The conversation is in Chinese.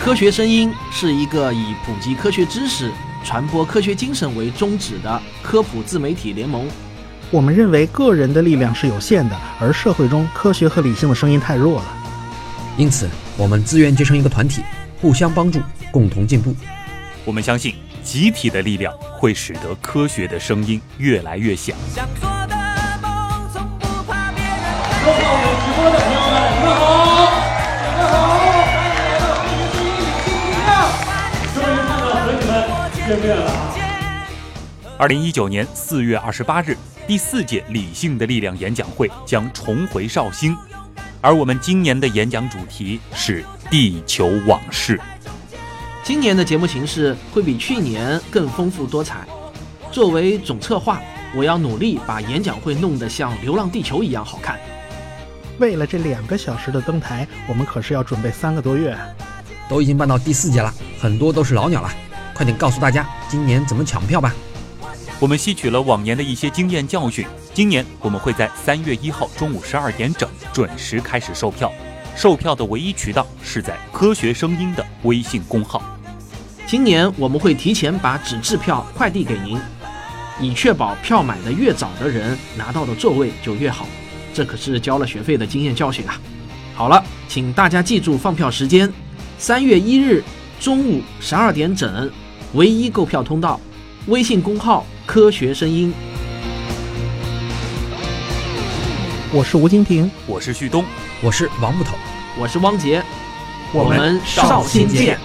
科学声音是一个以普及科学知识、传播科学精神为宗旨的科普自媒体联盟。我们认为个人的力量是有限的，而社会中科学和理性的声音太弱了。因此，我们自愿结成一个团体，互相帮助，共同进步。我们相信，集体的力量会使得科学的声音越来越响。见面了啊！二零一九年四月二十八日，第四届理性的力量演讲会将重回绍兴，而我们今年的演讲主题是地球往事。今年的节目形式会比去年更丰富多彩。作为总策划，我要努力把演讲会弄得像《流浪地球》一样好看。为了这两个小时的登台，我们可是要准备三个多月。都已经办到第四届了，很多都是老鸟了。快点告诉大家，今年怎么抢票吧！我们吸取了往年的一些经验教训，今年我们会在三月一号中午十二点整准时开始售票。售票的唯一渠道是在“科学声音”的微信公号。今年我们会提前把纸质票快递给您，以确保票买的越早的人拿到的座位就越好。这可是交了学费的经验教训啊！好了，请大家记住放票时间：三月一日中午十二点整，唯一购票通道，微信公号“科学声音”。我是吴京平，我是旭东，我是王木头。我是汪杰，我们绍兴见。见